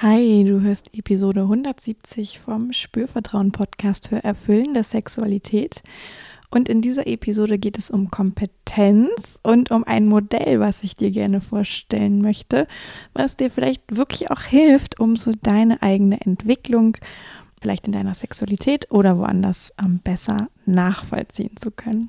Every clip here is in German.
Hi, du hörst Episode 170 vom Spürvertrauen Podcast für erfüllende Sexualität. Und in dieser Episode geht es um Kompetenz und um ein Modell, was ich dir gerne vorstellen möchte, was dir vielleicht wirklich auch hilft, um so deine eigene Entwicklung, vielleicht in deiner Sexualität oder woanders, besser nachvollziehen zu können.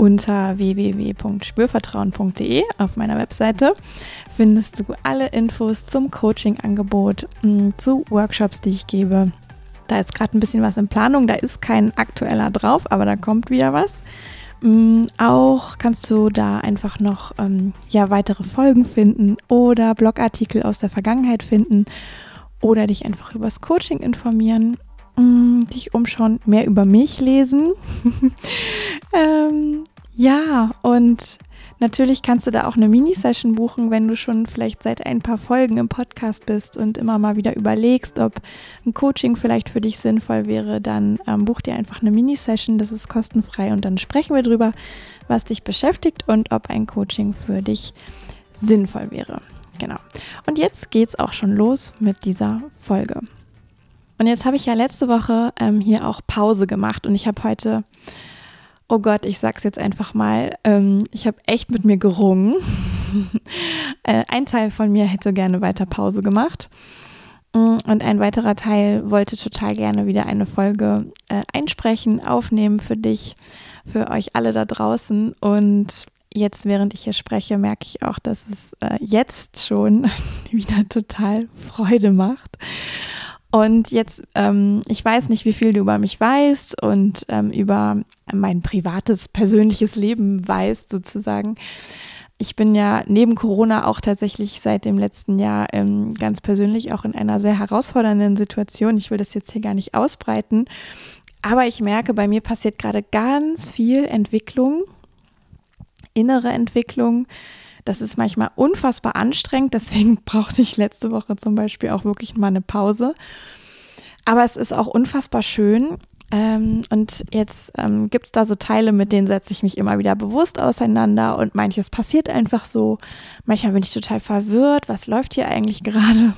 unter www.spürvertrauen.de auf meiner Webseite findest du alle Infos zum Coaching-Angebot, mm, zu Workshops, die ich gebe. Da ist gerade ein bisschen was in Planung, da ist kein aktueller drauf, aber da kommt wieder was. Mm, auch kannst du da einfach noch ähm, ja, weitere Folgen finden oder Blogartikel aus der Vergangenheit finden oder dich einfach übers Coaching informieren mm, dich umschauen, mehr über mich lesen. ähm, ja, und natürlich kannst du da auch eine Mini-Session buchen, wenn du schon vielleicht seit ein paar Folgen im Podcast bist und immer mal wieder überlegst, ob ein Coaching vielleicht für dich sinnvoll wäre. Dann ähm, buch dir einfach eine Mini-Session, das ist kostenfrei und dann sprechen wir drüber, was dich beschäftigt und ob ein Coaching für dich sinnvoll wäre. Genau. Und jetzt geht's auch schon los mit dieser Folge. Und jetzt habe ich ja letzte Woche ähm, hier auch Pause gemacht und ich habe heute, oh Gott, ich sag's jetzt einfach mal, ähm, ich habe echt mit mir gerungen. äh, ein Teil von mir hätte gerne weiter Pause gemacht. Mm, und ein weiterer Teil wollte total gerne wieder eine Folge äh, einsprechen, aufnehmen für dich, für euch alle da draußen. Und jetzt, während ich hier spreche, merke ich auch, dass es äh, jetzt schon wieder total Freude macht. Und jetzt, ähm, ich weiß nicht, wie viel du über mich weißt und ähm, über mein privates, persönliches Leben weißt, sozusagen. Ich bin ja neben Corona auch tatsächlich seit dem letzten Jahr ähm, ganz persönlich auch in einer sehr herausfordernden Situation. Ich will das jetzt hier gar nicht ausbreiten, aber ich merke, bei mir passiert gerade ganz viel Entwicklung, innere Entwicklung, das ist manchmal unfassbar anstrengend. Deswegen brauchte ich letzte Woche zum Beispiel auch wirklich mal eine Pause. Aber es ist auch unfassbar schön. Ähm, und jetzt ähm, gibt es da so Teile, mit denen setze ich mich immer wieder bewusst auseinander und manches passiert einfach so. Manchmal bin ich total verwirrt, was läuft hier eigentlich gerade?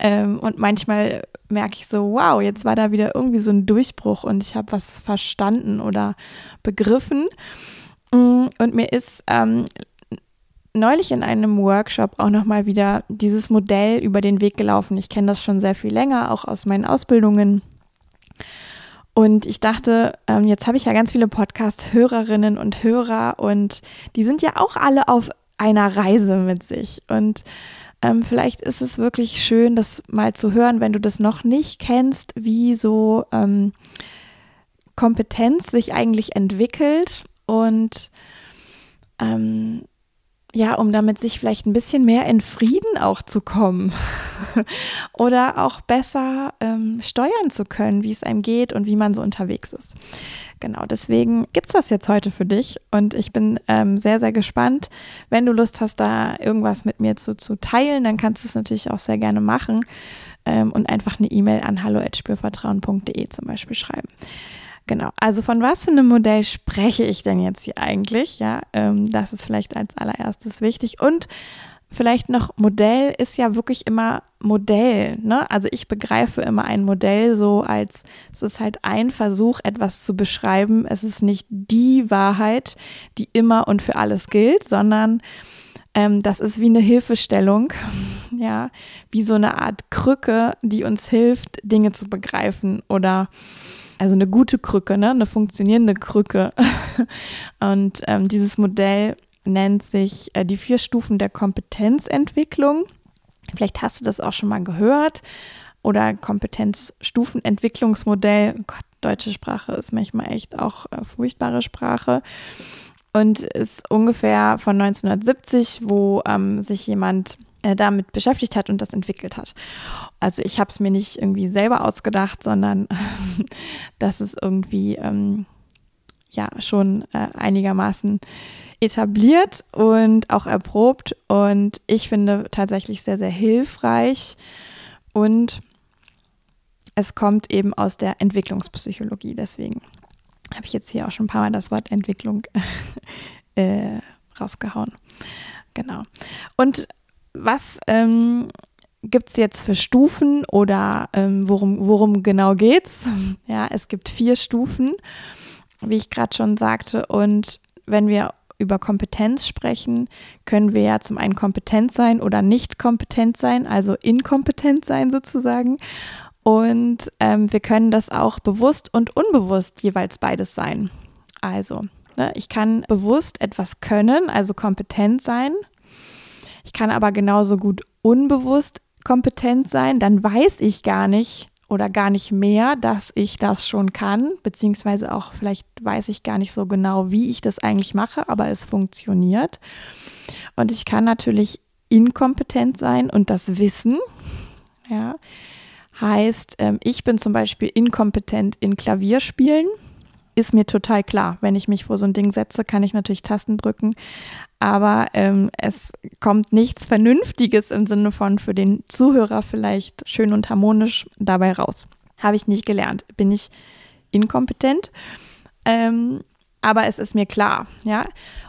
ähm, und manchmal merke ich so, wow, jetzt war da wieder irgendwie so ein Durchbruch und ich habe was verstanden oder begriffen. Mm, und mir ist ähm, neulich in einem Workshop auch nochmal wieder dieses Modell über den Weg gelaufen. Ich kenne das schon sehr viel länger, auch aus meinen Ausbildungen. Und ich dachte, ähm, jetzt habe ich ja ganz viele Podcast-Hörerinnen und Hörer und die sind ja auch alle auf einer Reise mit sich. Und ähm, vielleicht ist es wirklich schön, das mal zu hören, wenn du das noch nicht kennst, wie so ähm, Kompetenz sich eigentlich entwickelt und ähm, ja, um damit sich vielleicht ein bisschen mehr in Frieden auch zu kommen oder auch besser ähm, steuern zu können, wie es einem geht und wie man so unterwegs ist. Genau, deswegen gibt es das jetzt heute für dich und ich bin ähm, sehr, sehr gespannt. Wenn du Lust hast, da irgendwas mit mir zu, zu teilen, dann kannst du es natürlich auch sehr gerne machen ähm, und einfach eine E-Mail an hallo.spürvertrauen.de zum Beispiel schreiben. Genau. Also von was für einem Modell spreche ich denn jetzt hier eigentlich? Ja, ähm, das ist vielleicht als allererstes wichtig. Und vielleicht noch Modell ist ja wirklich immer Modell. Ne? Also ich begreife immer ein Modell so als es ist halt ein Versuch, etwas zu beschreiben. Es ist nicht die Wahrheit, die immer und für alles gilt, sondern ähm, das ist wie eine Hilfestellung, ja, wie so eine Art Krücke, die uns hilft, Dinge zu begreifen oder also eine gute Krücke, ne? eine funktionierende Krücke. Und ähm, dieses Modell nennt sich äh, die vier Stufen der Kompetenzentwicklung. Vielleicht hast du das auch schon mal gehört. Oder Kompetenzstufenentwicklungsmodell. Gott, deutsche Sprache ist manchmal echt auch äh, furchtbare Sprache. und ist ungefähr von 1970, wo ähm, sich jemand äh, damit beschäftigt hat und das entwickelt hat. Also ich habe es mir nicht irgendwie selber ausgedacht, sondern das ist irgendwie ähm, ja schon äh, einigermaßen etabliert und auch erprobt und ich finde tatsächlich sehr, sehr hilfreich und es kommt eben aus der Entwicklungspsychologie. Deswegen habe ich jetzt hier auch schon ein paar Mal das Wort Entwicklung äh, rausgehauen. Genau. Und was ähm, gibt es jetzt für Stufen oder ähm, worum, worum genau geht's? Ja, es gibt vier Stufen, wie ich gerade schon sagte. Und wenn wir über Kompetenz sprechen, können wir ja zum einen kompetent sein oder nicht kompetent sein, also inkompetent sein sozusagen. Und ähm, wir können das auch bewusst und unbewusst jeweils beides sein. Also, ne, ich kann bewusst etwas können, also kompetent sein. Ich kann aber genauso gut unbewusst kompetent sein. Dann weiß ich gar nicht, oder gar nicht mehr, dass ich das schon kann, beziehungsweise auch vielleicht weiß ich gar nicht so genau, wie ich das eigentlich mache, aber es funktioniert. Und ich kann natürlich inkompetent sein und das wissen. Ja, heißt, ähm, ich bin zum Beispiel inkompetent in Klavierspielen. Ist mir total klar. Wenn ich mich vor so ein Ding setze, kann ich natürlich Tasten drücken, aber ähm, es kommt nichts Vernünftiges im Sinne von für den Zuhörer vielleicht schön und harmonisch dabei raus. Habe ich nicht gelernt. Bin ich inkompetent? Ähm, aber es ist mir klar, ja.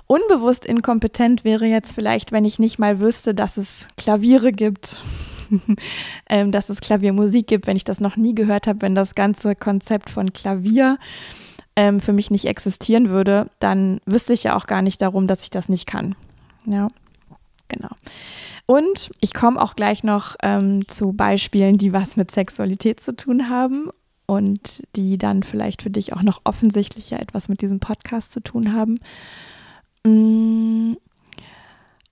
Unbewusst inkompetent wäre jetzt vielleicht, wenn ich nicht mal wüsste, dass es Klaviere gibt, ähm, dass es Klaviermusik gibt, wenn ich das noch nie gehört habe, wenn das ganze Konzept von Klavier ähm, für mich nicht existieren würde, dann wüsste ich ja auch gar nicht darum, dass ich das nicht kann. Ja, genau. Und ich komme auch gleich noch ähm, zu Beispielen, die was mit Sexualität zu tun haben und die dann vielleicht für dich auch noch offensichtlicher etwas mit diesem Podcast zu tun haben. Mm.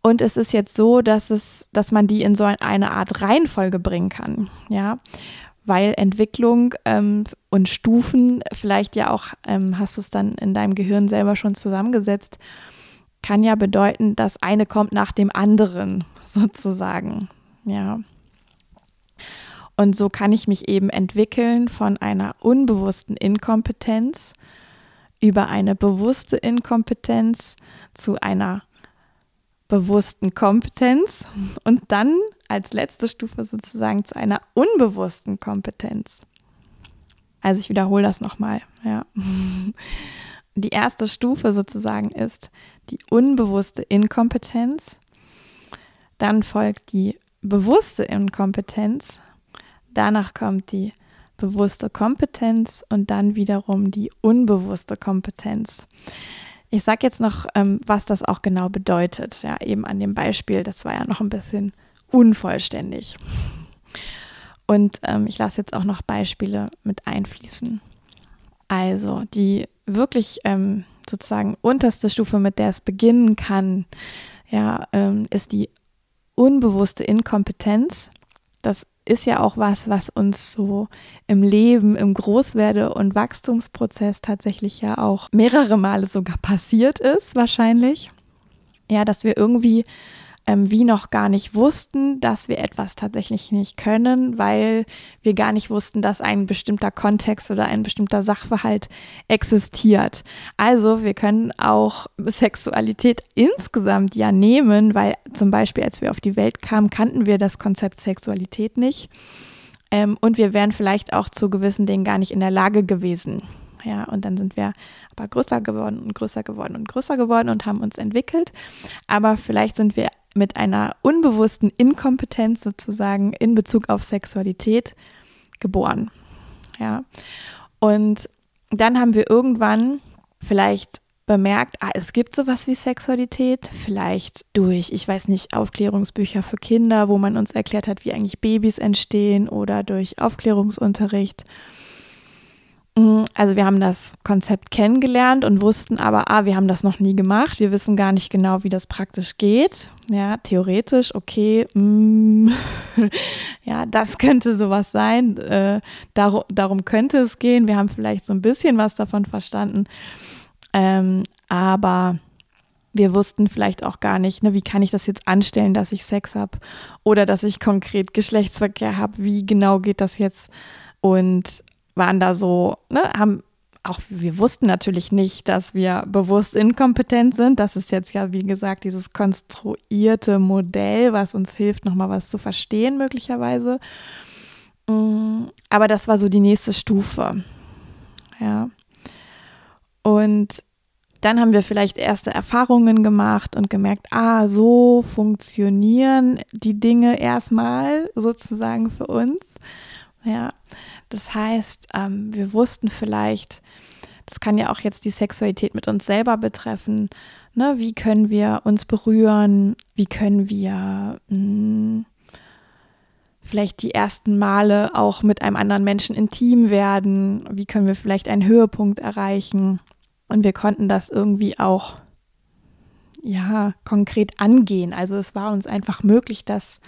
Und es ist jetzt so, dass es, dass man die in so eine Art Reihenfolge bringen kann. Ja weil Entwicklung ähm, und Stufen, vielleicht ja auch, ähm, hast du es dann in deinem Gehirn selber schon zusammengesetzt, kann ja bedeuten, dass eine kommt nach dem anderen sozusagen. Ja. Und so kann ich mich eben entwickeln von einer unbewussten Inkompetenz über eine bewusste Inkompetenz zu einer bewussten Kompetenz und dann als letzte Stufe sozusagen zu einer unbewussten Kompetenz. Also ich wiederhole das nochmal. Ja. Die erste Stufe sozusagen ist die unbewusste Inkompetenz. Dann folgt die bewusste Inkompetenz. Danach kommt die bewusste Kompetenz und dann wiederum die unbewusste Kompetenz. Ich sage jetzt noch, ähm, was das auch genau bedeutet. Ja, eben an dem Beispiel, das war ja noch ein bisschen unvollständig. Und ähm, ich lasse jetzt auch noch Beispiele mit einfließen. Also die wirklich ähm, sozusagen unterste Stufe, mit der es beginnen kann, ja, ähm, ist die unbewusste Inkompetenz. Das ist ja auch was, was uns so im Leben, im Großwerde- und Wachstumsprozess tatsächlich ja auch mehrere Male sogar passiert ist, wahrscheinlich. Ja, dass wir irgendwie ähm, wie noch gar nicht wussten, dass wir etwas tatsächlich nicht können, weil wir gar nicht wussten, dass ein bestimmter Kontext oder ein bestimmter Sachverhalt existiert. Also wir können auch Sexualität insgesamt ja nehmen, weil zum Beispiel, als wir auf die Welt kamen, kannten wir das Konzept Sexualität nicht. Ähm, und wir wären vielleicht auch zu gewissen Dingen gar nicht in der Lage gewesen. Ja, und dann sind wir aber größer geworden und größer geworden und größer geworden und haben uns entwickelt. Aber vielleicht sind wir mit einer unbewussten Inkompetenz sozusagen in Bezug auf Sexualität geboren. Ja. Und dann haben wir irgendwann vielleicht bemerkt, ah, es gibt sowas wie Sexualität, vielleicht durch, ich weiß nicht, Aufklärungsbücher für Kinder, wo man uns erklärt hat, wie eigentlich Babys entstehen oder durch Aufklärungsunterricht also wir haben das Konzept kennengelernt und wussten aber, ah, wir haben das noch nie gemacht. Wir wissen gar nicht genau, wie das praktisch geht. Ja, theoretisch, okay, mm, ja, das könnte sowas sein. Äh, darum, darum könnte es gehen. Wir haben vielleicht so ein bisschen was davon verstanden. Ähm, aber wir wussten vielleicht auch gar nicht, ne, wie kann ich das jetzt anstellen, dass ich Sex habe oder dass ich konkret Geschlechtsverkehr habe, wie genau geht das jetzt und waren da so, ne, haben auch wir wussten natürlich nicht, dass wir bewusst inkompetent sind. Das ist jetzt ja, wie gesagt, dieses konstruierte Modell, was uns hilft, nochmal was zu verstehen, möglicherweise. Mm, aber das war so die nächste Stufe. Ja. Und dann haben wir vielleicht erste Erfahrungen gemacht und gemerkt, ah, so funktionieren die Dinge erstmal sozusagen für uns. Ja, das heißt, ähm, wir wussten vielleicht, das kann ja auch jetzt die Sexualität mit uns selber betreffen. Ne? Wie können wir uns berühren? Wie können wir mh, hm, vielleicht die ersten Male auch mit einem anderen Menschen intim werden? Wie können wir vielleicht einen Höhepunkt erreichen? Und wir konnten das irgendwie auch ja konkret angehen. Also es war uns einfach möglich, das,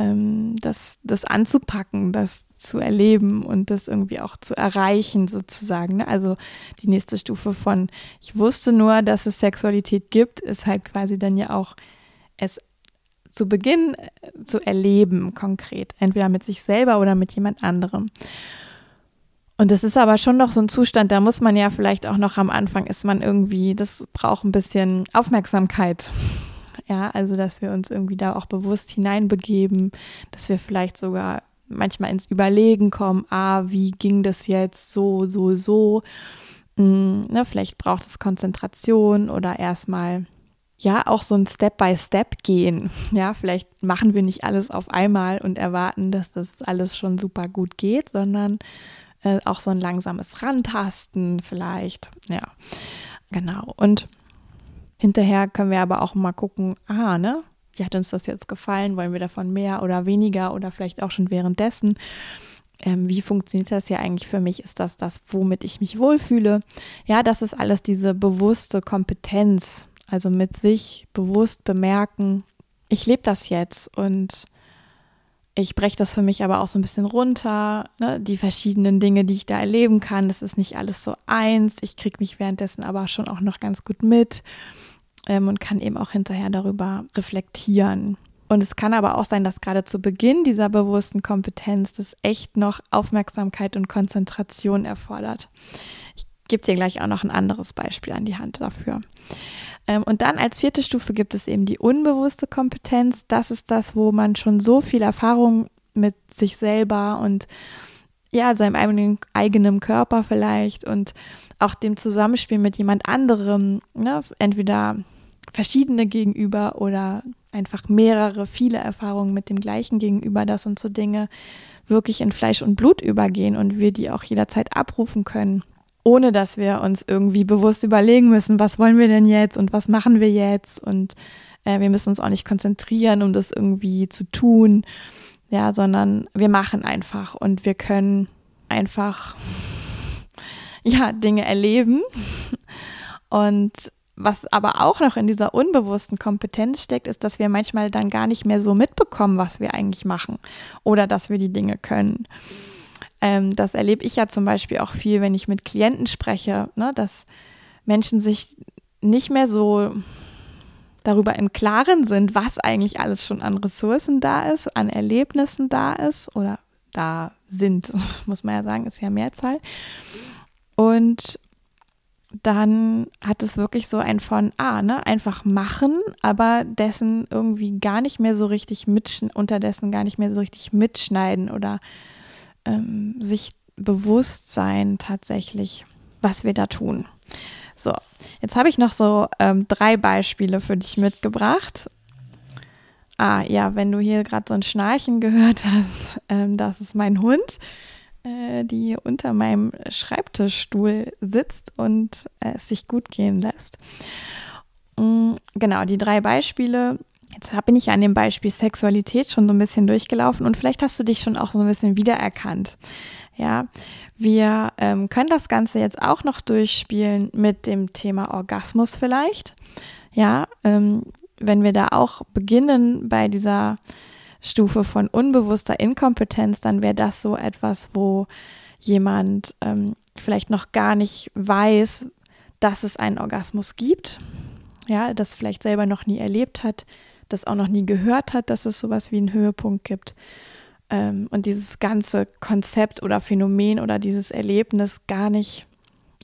ähm, das, das anzupacken, das zu erleben und das irgendwie auch zu erreichen sozusagen. Ne? Also die nächste Stufe von ich wusste nur, dass es Sexualität gibt, ist halt quasi dann ja auch es zu Beginn äh, zu erleben konkret, entweder mit sich selber oder mit jemand anderem. Und das ist aber schon noch so ein Zustand, da muss man ja vielleicht auch noch am Anfang ist man irgendwie, das braucht ein bisschen Aufmerksamkeit. Ja, also dass wir uns irgendwie da auch bewusst hineinbegeben, dass wir vielleicht sogar manchmal ins Überlegen kommen, ah, wie ging das jetzt so, so, so. Hm, ne, vielleicht braucht es Konzentration oder erstmal ja auch so ein Step by Step gehen. Ja, vielleicht machen wir nicht alles auf einmal und erwarten, dass das alles schon super gut geht, sondern äh, auch so ein langsames Rantasten vielleicht. Ja, genau. Und hinterher können wir aber auch mal gucken, ah, ne? Wie hat uns das jetzt gefallen? Wollen wir davon mehr oder weniger oder vielleicht auch schon währenddessen? Ähm, wie funktioniert das ja eigentlich für mich? Ist das das, womit ich mich wohlfühle? Ja, das ist alles diese bewusste Kompetenz, also mit sich bewusst bemerken, ich lebe das jetzt und ich breche das für mich aber auch so ein bisschen runter, ne? die verschiedenen Dinge, die ich da erleben kann. Das ist nicht alles so eins. Ich kriege mich währenddessen aber schon auch noch ganz gut mit ähm, und kann eben auch hinterher darüber reflektieren. Und es kann aber auch sein, dass gerade zu Beginn dieser bewussten Kompetenz das echt noch Aufmerksamkeit und Konzentration erfordert. Ich gebe dir gleich auch noch ein anderes Beispiel an die Hand dafür. Ähm, und dann als vierte Stufe gibt es eben die unbewusste Kompetenz. Das ist das, wo man schon so viel Erfahrung mit sich selber und ja, seinem eigenen, eigenen Körper vielleicht und auch dem Zusammenspiel mit jemand anderem, ne? entweder verschiedene gegenüber oder einfach mehrere, viele Erfahrungen mit dem gleichen gegenüber, dass uns so Dinge wirklich in Fleisch und Blut übergehen und wir die auch jederzeit abrufen können ohne dass wir uns irgendwie bewusst überlegen müssen, was wollen wir denn jetzt und was machen wir jetzt und äh, wir müssen uns auch nicht konzentrieren, um das irgendwie zu tun, ja, sondern wir machen einfach und wir können einfach ja Dinge erleben und was aber auch noch in dieser unbewussten Kompetenz steckt, ist, dass wir manchmal dann gar nicht mehr so mitbekommen, was wir eigentlich machen oder dass wir die Dinge können. Ähm, das erlebe ich ja zum Beispiel auch viel, wenn ich mit Klienten spreche, ne, dass Menschen sich nicht mehr so darüber im Klaren sind, was eigentlich alles schon an Ressourcen da ist, an Erlebnissen da ist oder da sind, muss man ja sagen, ist ja Mehrzahl. Und dann hat es wirklich so ein von, ah, ne, einfach machen, aber dessen irgendwie gar nicht mehr so richtig mitschneiden, unterdessen gar nicht mehr so richtig mitschneiden oder ähm, sich bewusst sein tatsächlich, was wir da tun. So, jetzt habe ich noch so ähm, drei Beispiele für dich mitgebracht. Ah, ja, wenn du hier gerade so ein Schnarchen gehört hast, ähm, das ist mein Hund, äh, die unter meinem Schreibtischstuhl sitzt und äh, es sich gut gehen lässt. Mhm, genau, die drei Beispiele Jetzt bin ich an dem Beispiel Sexualität schon so ein bisschen durchgelaufen und vielleicht hast du dich schon auch so ein bisschen wiedererkannt. Ja, wir ähm, können das Ganze jetzt auch noch durchspielen mit dem Thema Orgasmus vielleicht. Ja, ähm, wenn wir da auch beginnen bei dieser Stufe von unbewusster Inkompetenz, dann wäre das so etwas, wo jemand ähm, vielleicht noch gar nicht weiß, dass es einen Orgasmus gibt ja, das vielleicht selber noch nie erlebt hat, das auch noch nie gehört hat, dass es sowas wie einen Höhepunkt gibt ähm, und dieses ganze Konzept oder Phänomen oder dieses Erlebnis gar nicht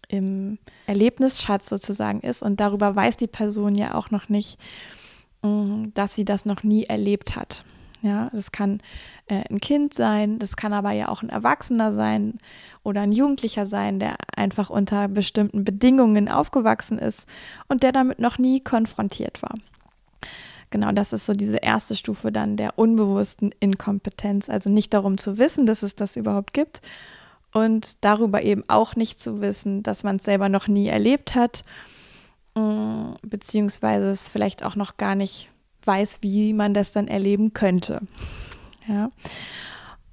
im Erlebnisschatz sozusagen ist und darüber weiß die Person ja auch noch nicht, mm, dass sie das noch nie erlebt hat. Ja, das kann äh, ein Kind sein, das kann aber ja auch ein Erwachsener sein oder ein Jugendlicher sein, der einfach unter bestimmten Bedingungen aufgewachsen ist und der damit noch nie konfrontiert war. Genau, das ist so diese erste Stufe dann der unbewussten Inkompetenz. Also nicht darum zu wissen, dass es das überhaupt gibt und darüber eben auch nicht zu wissen, dass man es selber noch nie erlebt hat, mm, beziehungsweise es vielleicht auch noch gar nicht weiß, wie man das dann erleben könnte. Ja.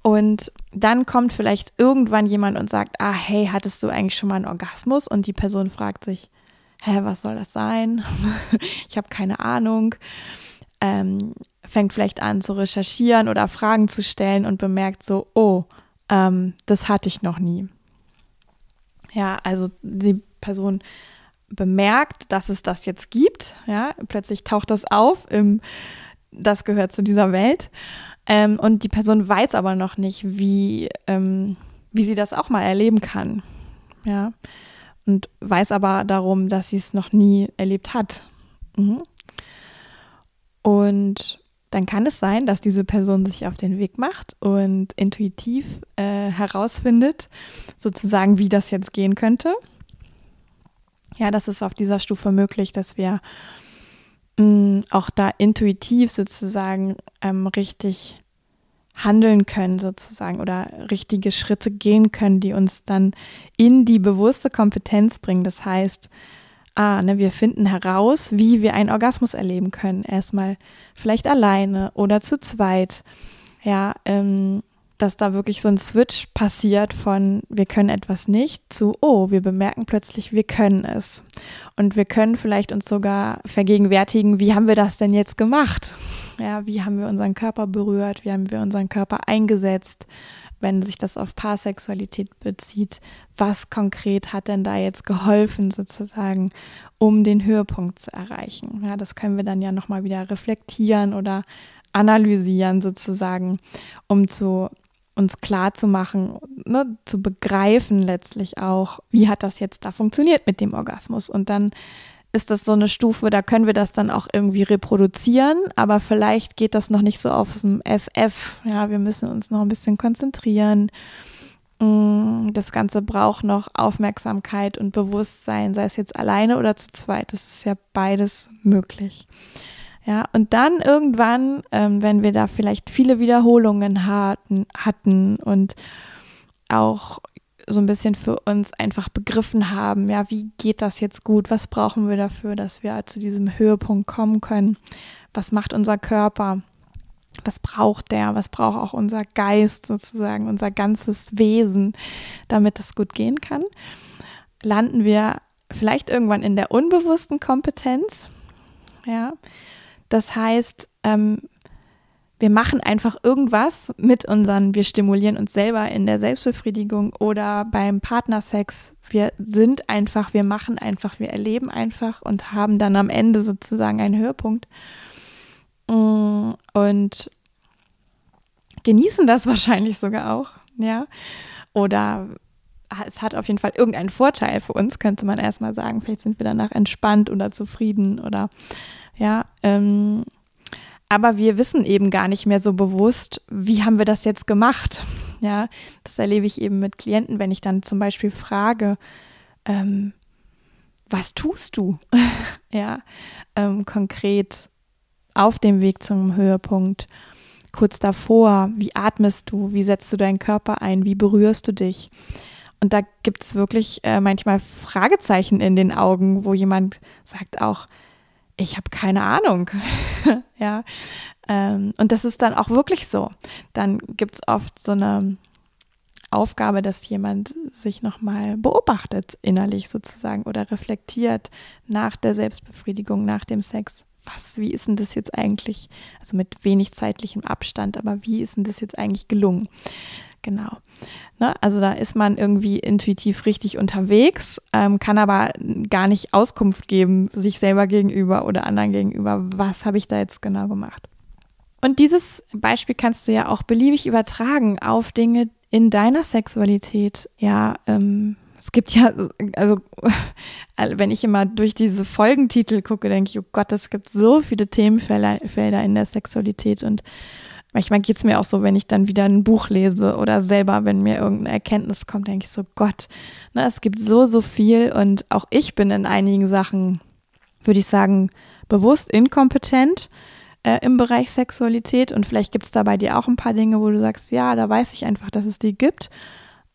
Und dann kommt vielleicht irgendwann jemand und sagt, ah, hey, hattest du eigentlich schon mal einen Orgasmus? Und die Person fragt sich, hä, was soll das sein? ich habe keine Ahnung. Ähm, fängt vielleicht an zu recherchieren oder Fragen zu stellen und bemerkt so, oh, ähm, das hatte ich noch nie. Ja, also die Person bemerkt, dass es das jetzt gibt. Ja, plötzlich taucht das auf im, das gehört zu dieser Welt. Ähm, und die Person weiß aber noch nicht, wie, ähm, wie sie das auch mal erleben kann. Ja. Und weiß aber darum, dass sie es noch nie erlebt hat. Mhm. Und dann kann es sein, dass diese Person sich auf den Weg macht und intuitiv äh, herausfindet, sozusagen, wie das jetzt gehen könnte. Ja, das ist auf dieser Stufe möglich, dass wir mh, mm, auch da intuitiv sozusagen ähm, richtig handeln können sozusagen oder richtige Schritte gehen können, die uns dann in die bewusste Kompetenz bringen. Das heißt, ah, ne, wir finden heraus, wie wir einen Orgasmus erleben können. Erstmal vielleicht alleine oder zu zweit. Ja, ähm, dass da wirklich so ein Switch passiert von wir können etwas nicht zu oh, wir bemerken plötzlich, wir können es. Und wir können vielleicht uns sogar vergegenwärtigen, wie haben wir das denn jetzt gemacht? Ja, wie haben wir unseren Körper berührt? Wie haben wir unseren Körper eingesetzt? wenn sich das auf Paarsexualität bezieht, was konkret hat denn da jetzt geholfen sozusagen, um den Höhepunkt zu erreichen? Ja, das können wir dann ja nochmal wieder reflektieren oder analysieren sozusagen, um zu uns klar zu machen, ne, zu begreifen letztlich auch, wie hat das jetzt da funktioniert mit dem Orgasmus und dann ist das so eine Stufe, da können wir das dann auch irgendwie reproduzieren, aber vielleicht geht das noch nicht so auf dem FF. Ja, wir müssen uns noch ein bisschen konzentrieren. Mm, das Ganze braucht noch Aufmerksamkeit und Bewusstsein, sei es jetzt alleine oder zu zweit. Das ist ja beides möglich. Ja, und dann irgendwann, ähm, wenn wir da vielleicht viele Wiederholungen hatten, hatten und auch so ein bisschen für uns einfach begriffen haben, ja, wie geht das jetzt gut? Was brauchen wir dafür, dass wir zu diesem Höhepunkt kommen können? Was macht unser Körper? Was braucht der? Was braucht auch unser Geist sozusagen, unser ganzes Wesen, damit das gut gehen kann? Landen wir vielleicht irgendwann in der unbewussten Kompetenz. Ja, das heißt, ähm, wir machen einfach irgendwas mit unseren, wir stimulieren uns selber in der Selbstbefriedigung oder beim Partnersex. Wir sind einfach, wir machen einfach, wir erleben einfach und haben dann am Ende sozusagen einen Höhepunkt. Mm, und genießen das wahrscheinlich sogar auch, ja. Oder es hat auf jeden Fall irgendeinen Vorteil für uns, könnte man erstmal sagen. Vielleicht sind wir danach entspannt oder zufrieden oder ja. Ähm, aber wir wissen eben gar nicht mehr so bewusst, wie haben wir das jetzt gemacht. Ja, das erlebe ich eben mit Klienten, wenn ich dann zum Beispiel frage, ähm, was tust du? ja, ähm, konkret auf dem Weg zum Höhepunkt, kurz davor, wie atmest du, wie setzt du deinen Körper ein, wie berührst du dich? Und da gibt es wirklich äh, manchmal Fragezeichen in den Augen, wo jemand sagt auch, ich habe keine Ahnung. ja. Ähm, und das ist dann auch wirklich so. Dann gibt es oft so eine Aufgabe, dass jemand sich nochmal beobachtet innerlich sozusagen oder reflektiert nach der Selbstbefriedigung, nach dem Sex. Was, wie ist denn das jetzt eigentlich, also mit wenig zeitlichem Abstand, aber wie ist denn das jetzt eigentlich gelungen? Genau. Ne? Also da ist man irgendwie intuitiv richtig unterwegs, ähm, kann aber gar nicht Auskunft geben, sich selber gegenüber oder anderen gegenüber, was habe ich da jetzt genau gemacht. Und dieses Beispiel kannst du ja auch beliebig übertragen auf Dinge in deiner Sexualität. Ja, ähm, es gibt ja, also wenn ich immer durch diese Folgentitel gucke, denke ich, oh Gott, es gibt so viele Themenfelder in der Sexualität und manchmal geht es mir auch so, wenn ich dann wieder ein Buch lese oder selber, wenn mir irgendeine Erkenntnis kommt, denke ich so, Gott, ne, es gibt so, so viel und auch ich bin in einigen Sachen, würde ich sagen, bewusst inkompetent äh, im Bereich Sexualität und vielleicht gibt es da bei dir auch ein paar Dinge, wo du sagst, ja, da weiß ich einfach, dass es die gibt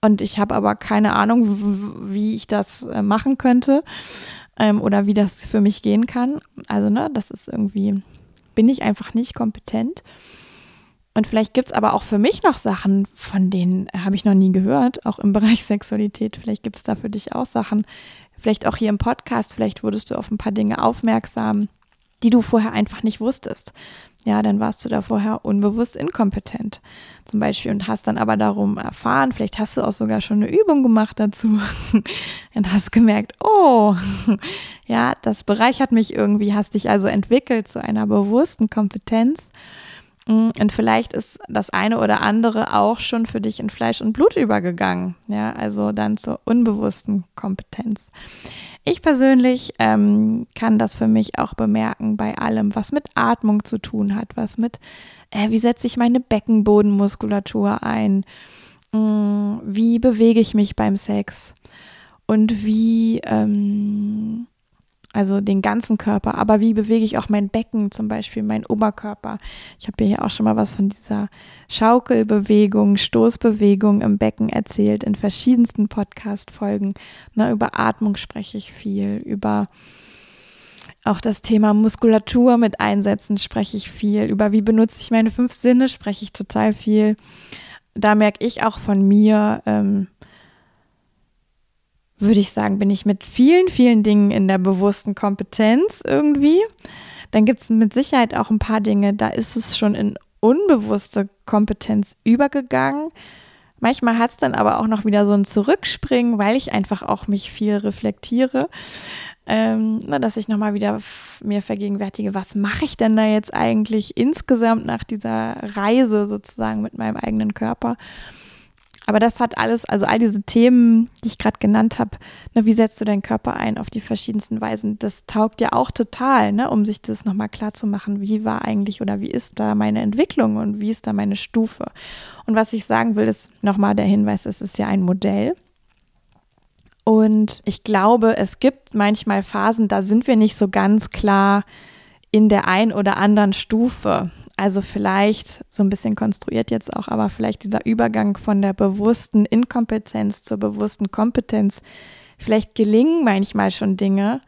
und ich habe aber keine Ahnung, wie ich das äh, machen könnte ähm, oder wie das für mich gehen kann. Also, ne, das ist irgendwie, bin ich einfach nicht kompetent. Und vielleicht gibt es aber auch für mich noch Sachen, von denen habe ich noch nie gehört, auch im Bereich Sexualität. Vielleicht gibt es da für dich auch Sachen. Vielleicht auch hier im Podcast, vielleicht wurdest du auf ein paar Dinge aufmerksam, die du vorher einfach nicht wusstest ja, dann warst du da vorher unbewusst inkompetent zum Beispiel und hast dann aber darum erfahren, vielleicht hast du auch sogar schon eine Übung gemacht dazu und hast gemerkt, oh, ja, das bereichert mich irgendwie, hast dich also entwickelt zu einer bewussten Kompetenz und vielleicht ist das eine oder andere auch schon für dich in Fleisch und Blut übergegangen. Ja, also dann zur unbewussten Kompetenz. Ich persönlich ähm, kann das für mich auch bemerken bei allem, was mit Atmung zu tun hat, was mit, äh, wie setze ich meine Beckenbodenmuskulatur ein, mm, wie bewege ich mich beim Sex und wie ähm, also den ganzen Körper. Aber wie bewege ich auch mein Becken, zum Beispiel mein Oberkörper? Ich habe hier auch schon mal was von dieser Schaukelbewegung, Stoßbewegung im Becken erzählt in verschiedensten Podcast-Folgen. Ne, über Atmung spreche ich viel, über auch das Thema Muskulatur mit Einsätzen spreche ich viel, über wie benutze ich meine fünf Sinne spreche ich total viel. Da merke ich auch von mir, ähm, würde ich sagen, bin ich mit vielen, vielen Dingen in der bewussten Kompetenz irgendwie. Dann gibt es mit Sicherheit auch ein paar Dinge, da ist es schon in unbewusste Kompetenz übergegangen. Manchmal hat es dann aber auch noch wieder so ein Zurückspringen, weil ich einfach auch mich viel reflektiere, ähm, na, dass ich nochmal wieder mir vergegenwärtige, was mache ich denn da jetzt eigentlich insgesamt nach dieser Reise sozusagen mit meinem eigenen Körper. Aber das hat alles, also all diese Themen, die ich gerade genannt habe, ne, wie setzt du deinen Körper ein auf die verschiedensten Weisen, das taugt ja auch total, ne, um sich das nochmal klar zu machen, wie war eigentlich oder wie ist da meine Entwicklung und wie ist da meine Stufe. Und was ich sagen will, ist nochmal der Hinweis, es ist ja ein Modell. Und ich glaube, es gibt manchmal Phasen, da sind wir nicht so ganz klar in der ein oder anderen Stufe. Also vielleicht so ein bisschen konstruiert jetzt auch, aber vielleicht dieser Übergang von der bewussten Inkompetenz zur bewussten Kompetenz. Vielleicht gelingen manchmal schon Dinge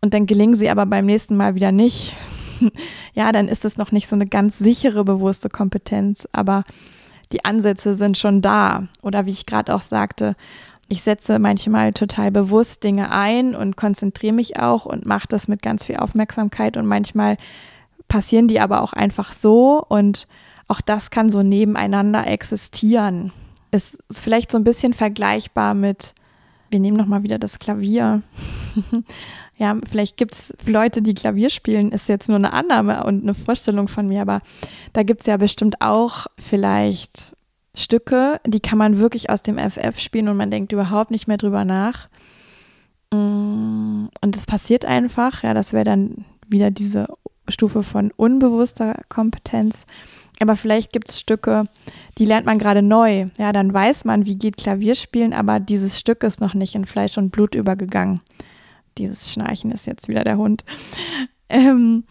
und dann gelingen sie aber beim nächsten Mal wieder nicht. ja, dann ist es noch nicht so eine ganz sichere bewusste Kompetenz, aber die Ansätze sind schon da. Oder wie ich gerade auch sagte, ich setze manchmal total bewusst Dinge ein und konzentriere mich auch und mache das mit ganz viel Aufmerksamkeit und manchmal passieren die aber auch einfach so und auch das kann so nebeneinander existieren. Ist vielleicht so ein bisschen vergleichbar mit, wir nehmen nochmal wieder das Klavier. ja, vielleicht gibt es Leute, die Klavier spielen, ist jetzt nur eine Annahme und eine Vorstellung von mir, aber da gibt es ja bestimmt auch vielleicht Stücke, die kann man wirklich aus dem FF spielen und man denkt überhaupt nicht mehr drüber nach. Mm, und es passiert einfach, ja, das wäre dann wieder diese Stufe von unbewusster Kompetenz. Aber vielleicht gibt es Stücke, die lernt man gerade neu. Ja, dann weiß man, wie geht Klavierspielen, aber dieses Stück ist noch nicht in Fleisch und Blut übergegangen. Dieses Schnarchen ist jetzt wieder der Hund. Ähm,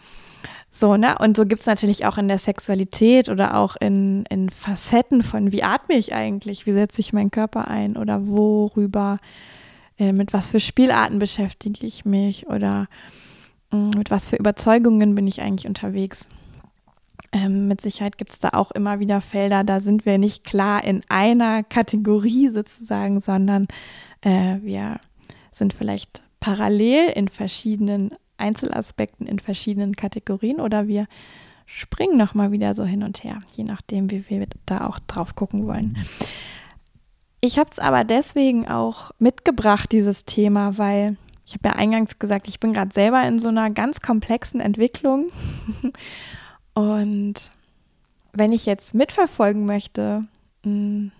so, ne? Und so gibt es natürlich auch in der Sexualität oder auch in, in Facetten von, wie atme ich eigentlich, wie setze ich meinen Körper ein oder worüber, äh, mit was für Spielarten beschäftige ich mich oder mit was für Überzeugungen bin ich eigentlich unterwegs. Ähm, mit Sicherheit gibt es da auch immer wieder Felder, da sind wir nicht klar in einer Kategorie sozusagen, sondern äh, wir sind vielleicht parallel in verschiedenen Einzelaspekten, in verschiedenen Kategorien oder wir springen nochmal wieder so hin und her, je nachdem, wie wir da auch drauf gucken wollen. Ich habe es aber deswegen auch mitgebracht, dieses Thema, weil ich habe ja eingangs gesagt, ich bin gerade selber in so einer ganz komplexen Entwicklung. Und wenn ich jetzt mitverfolgen möchte, hm,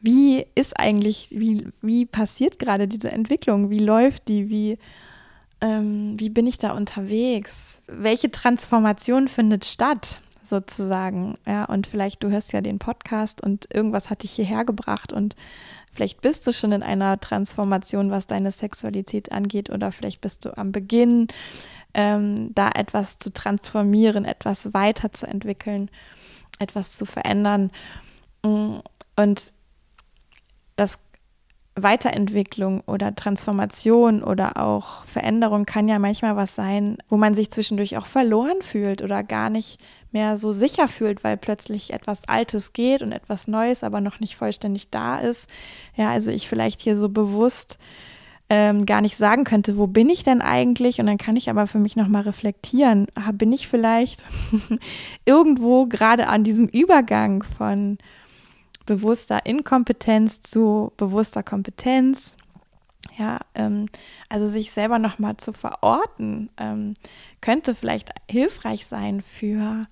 wie ist eigentlich, wie, wie passiert gerade diese Entwicklung? Wie läuft die? Wie, ähm, wie bin ich da unterwegs? Welche Transformation findet statt? sozusagen. Ja, und vielleicht, du hörst ja den Podcast und irgendwas hat dich hierher gebracht und vielleicht bist du schon in einer Transformation, was deine Sexualität angeht, oder vielleicht bist du am Beginn, ähm, da etwas zu transformieren, etwas weiterzuentwickeln, etwas zu verändern. Und das Weiterentwicklung oder Transformation oder auch Veränderung kann ja manchmal was sein, wo man sich zwischendurch auch verloren fühlt oder gar nicht mehr so sicher fühlt, weil plötzlich etwas Altes geht und etwas Neues aber noch nicht vollständig da ist. Ja, also ich vielleicht hier so bewusst ähm, gar nicht sagen könnte, wo bin ich denn eigentlich? Und dann kann ich aber für mich nochmal reflektieren, ah, bin ich vielleicht irgendwo gerade an diesem Übergang von bewusster Inkompetenz zu bewusster Kompetenz. Ja, ähm, also sich selber nochmal zu verorten, ähm, könnte vielleicht hilfreich sein für,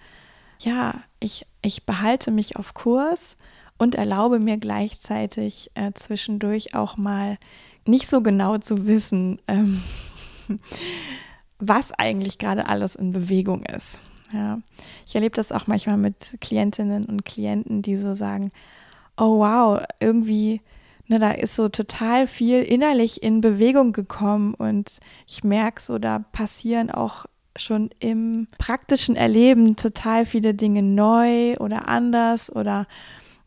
ja, ich, ich behalte mich auf Kurs und erlaube mir gleichzeitig äh, zwischendurch auch mal nicht so genau zu wissen, ähm, was eigentlich gerade alles in Bewegung ist. Ja. Ich erlebe das auch manchmal mit Klientinnen und Klienten, die so sagen, oh wow, irgendwie, ne, da ist so total viel innerlich in Bewegung gekommen und ich merke so, da passieren auch schon im praktischen Erleben total viele Dinge neu oder anders oder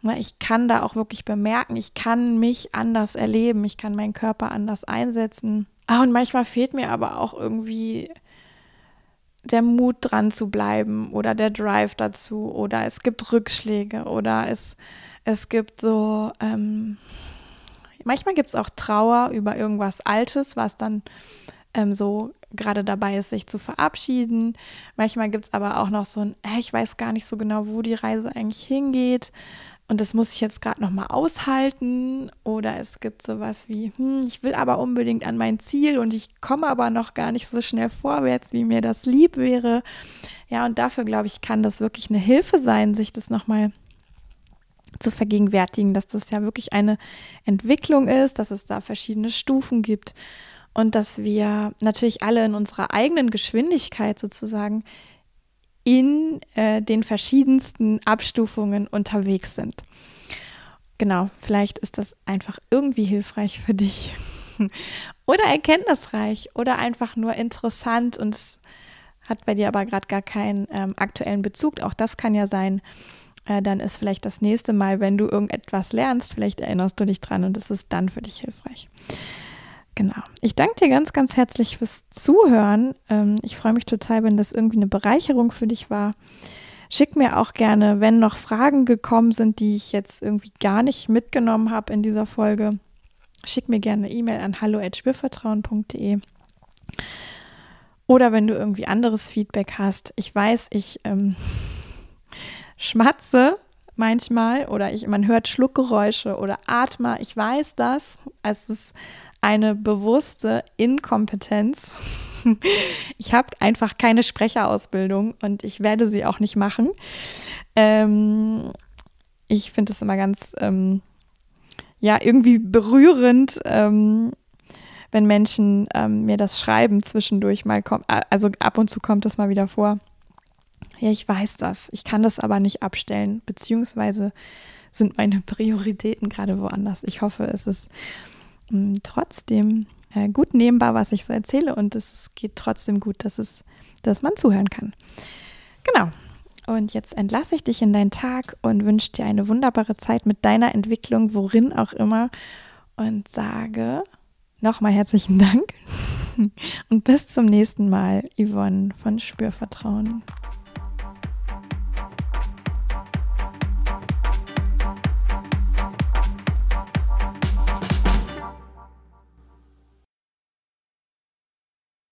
ne, ich kann da auch wirklich bemerken, ich kann mich anders erleben, ich kann meinen Körper anders einsetzen. Ah, und manchmal fehlt mir aber auch irgendwie der Mut dran zu bleiben oder der Drive dazu oder es gibt Rückschläge oder es es gibt so, ähm, manchmal gibt es auch Trauer über irgendwas Altes, was dann ähm, so gerade dabei ist, sich zu verabschieden. Manchmal gibt es aber auch noch so ein, äh, ich weiß gar nicht so genau, wo die Reise eigentlich hingeht. Und das muss ich jetzt gerade nochmal aushalten. Oder es gibt sowas wie, hm, ich will aber unbedingt an mein Ziel und ich komme aber noch gar nicht so schnell vorwärts, wie mir das lieb wäre. Ja, und dafür glaube ich, kann das wirklich eine Hilfe sein, sich das nochmal zu vergegenwärtigen, dass das ja wirklich eine Entwicklung ist, dass es da verschiedene Stufen gibt und dass wir natürlich alle in unserer eigenen Geschwindigkeit sozusagen in äh, den verschiedensten Abstufungen unterwegs sind. Genau, vielleicht ist das einfach irgendwie hilfreich für dich oder erkenntnisreich oder einfach nur interessant und es hat bei dir aber gerade gar keinen ähm, aktuellen Bezug. Auch das kann ja sein äh, dann ist vielleicht das nächste Mal, wenn du irgendetwas lernst, vielleicht erinnerst du dich dran und es ist dann für dich hilfreich. Genau. Ich danke dir ganz, ganz herzlich fürs Zuhören. Ähm, ich freue mich total, wenn das irgendwie eine Bereicherung für dich war. Schick mir auch gerne, wenn noch Fragen gekommen sind, die ich jetzt irgendwie gar nicht mitgenommen habe in dieser Folge. Schick mir gerne eine E-Mail an hallo@spürvertrauen.de. Oder wenn du irgendwie anderes Feedback hast. Ich weiß, ich ähm, schmatze manchmal oder ich, man hört Schluckgeräusche oder atme. Ich weiß das. Es ist eine bewusste Inkompetenz. Ich habe einfach keine Sprecherausbildung und ich werde sie auch nicht machen. Ähm, ich finde es immer ganz, ähm, ja, irgendwie berührend, ähm, wenn Menschen ähm, mir das schreiben zwischendurch mal kommt. Also ab und zu kommt das mal wieder vor ja, ich weiß das, ich kann das aber nicht abstellen, beziehungsweise sind meine Prioritäten gerade woanders. Ich hoffe, es ist hm, trotzdem äh, gut nehmbar, was ich so erzähle und es geht trotzdem gut, dass, es, dass man zuhören kann. Genau. Und jetzt entlasse ich dich in deinen Tag und wünsche dir eine wunderbare Zeit mit deiner Entwicklung, worin auch immer. Und sage nochmal herzlichen Dank und bis zum nächsten Mal, Yvonne von Spürvertrauen.